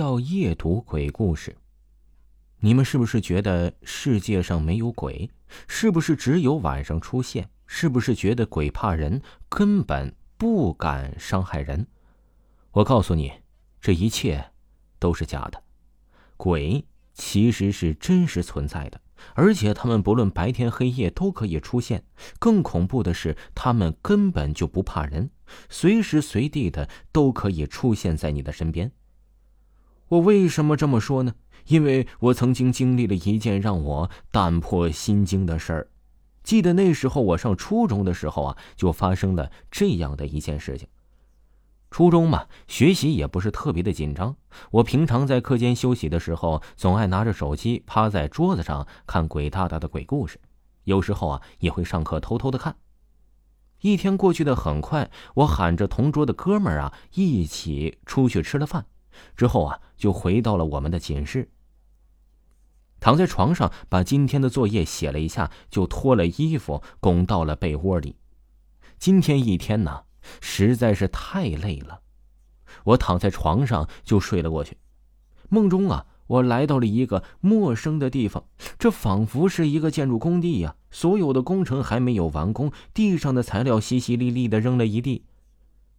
要夜读鬼故事。你们是不是觉得世界上没有鬼？是不是只有晚上出现？是不是觉得鬼怕人，根本不敢伤害人？我告诉你，这一切都是假的。鬼其实是真实存在的，而且他们不论白天黑夜都可以出现。更恐怖的是，他们根本就不怕人，随时随地的都可以出现在你的身边。我为什么这么说呢？因为我曾经经历了一件让我胆破心惊的事儿。记得那时候我上初中的时候啊，就发生了这样的一件事情。初中嘛，学习也不是特别的紧张。我平常在课间休息的时候，总爱拿着手机趴在桌子上看鬼大大的鬼故事。有时候啊，也会上课偷偷的看。一天过去的很快，我喊着同桌的哥们儿啊，一起出去吃了饭。之后啊，就回到了我们的寝室。躺在床上，把今天的作业写了一下，就脱了衣服，拱到了被窝里。今天一天呢，实在是太累了，我躺在床上就睡了过去。梦中啊，我来到了一个陌生的地方，这仿佛是一个建筑工地呀，所有的工程还没有完工，地上的材料淅淅沥沥的扔了一地。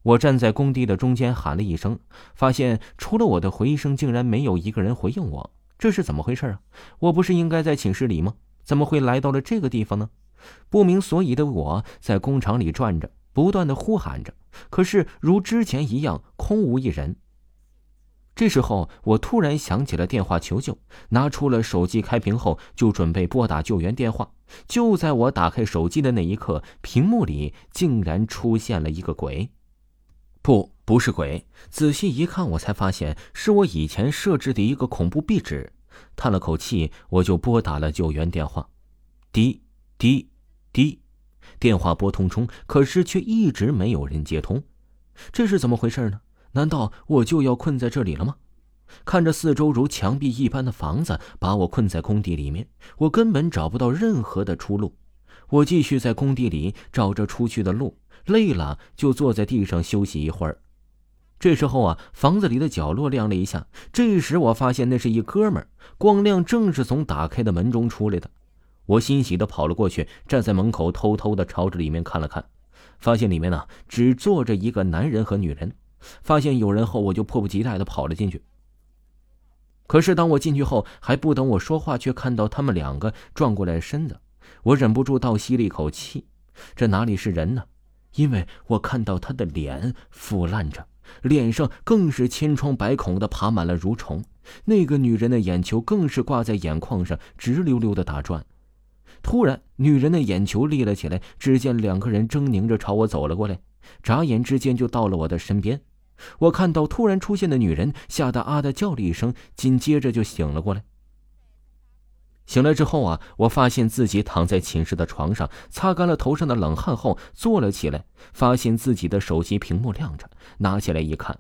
我站在工地的中间喊了一声，发现除了我的回声，竟然没有一个人回应我。这是怎么回事啊？我不是应该在寝室里吗？怎么会来到了这个地方呢？不明所以的我在工厂里转着，不断的呼喊着，可是如之前一样，空无一人。这时候，我突然想起了电话求救，拿出了手机，开屏后就准备拨打救援电话。就在我打开手机的那一刻，屏幕里竟然出现了一个鬼。不，不是鬼。仔细一看，我才发现是我以前设置的一个恐怖壁纸。叹了口气，我就拨打了救援电话。滴滴滴，电话拨通中，可是却一直没有人接通。这是怎么回事呢？难道我就要困在这里了吗？看着四周如墙壁一般的房子，把我困在工地里面，我根本找不到任何的出路。我继续在工地里找着出去的路。累了，就坐在地上休息一会儿。这时候啊，房子里的角落亮了一下。这时我发现那是一哥们，光亮正是从打开的门中出来的。我欣喜的跑了过去，站在门口偷偷的朝着里面看了看，发现里面呢只坐着一个男人和女人。发现有人后，我就迫不及待的跑了进去。可是当我进去后，还不等我说话，却看到他们两个转过来身子。我忍不住倒吸了一口气，这哪里是人呢？因为我看到他的脸腐烂着，脸上更是千疮百孔的爬满了蠕虫。那个女人的眼球更是挂在眼眶上，直溜溜的打转。突然，女人的眼球立了起来，只见两个人狰狞着朝我走了过来，眨眼之间就到了我的身边。我看到突然出现的女人，吓得啊的叫了一声，紧接着就醒了过来。醒来之后啊，我发现自己躺在寝室的床上，擦干了头上的冷汗后坐了起来，发现自己的手机屏幕亮着，拿起来一看，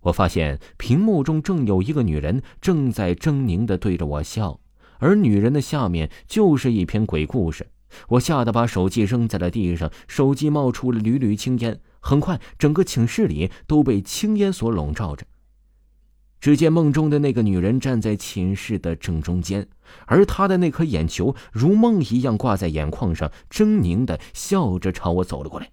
我发现屏幕中正有一个女人正在狰狞的对着我笑，而女人的下面就是一篇鬼故事。我吓得把手机扔在了地上，手机冒出了缕缕青烟，很快整个寝室里都被青烟所笼罩着。只见梦中的那个女人站在寝室的正中间，而她的那颗眼球如梦一样挂在眼眶上，狰狞的笑着朝我走了过来。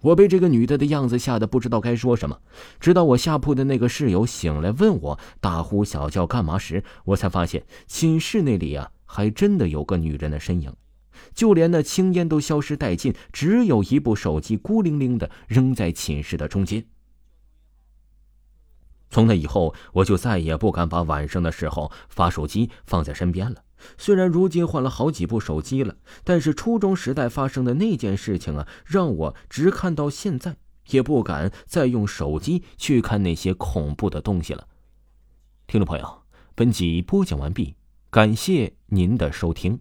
我被这个女的的样子吓得不知道该说什么，直到我下铺的那个室友醒来问我大呼小叫干嘛时，我才发现寝室那里啊，还真的有个女人的身影，就连那青烟都消失殆尽，只有一部手机孤零零的扔在寝室的中间。从那以后，我就再也不敢把晚上的时候发手机放在身边了。虽然如今换了好几部手机了，但是初中时代发生的那件事情啊，让我直看到现在也不敢再用手机去看那些恐怖的东西了。听众朋友，本集播讲完毕，感谢您的收听。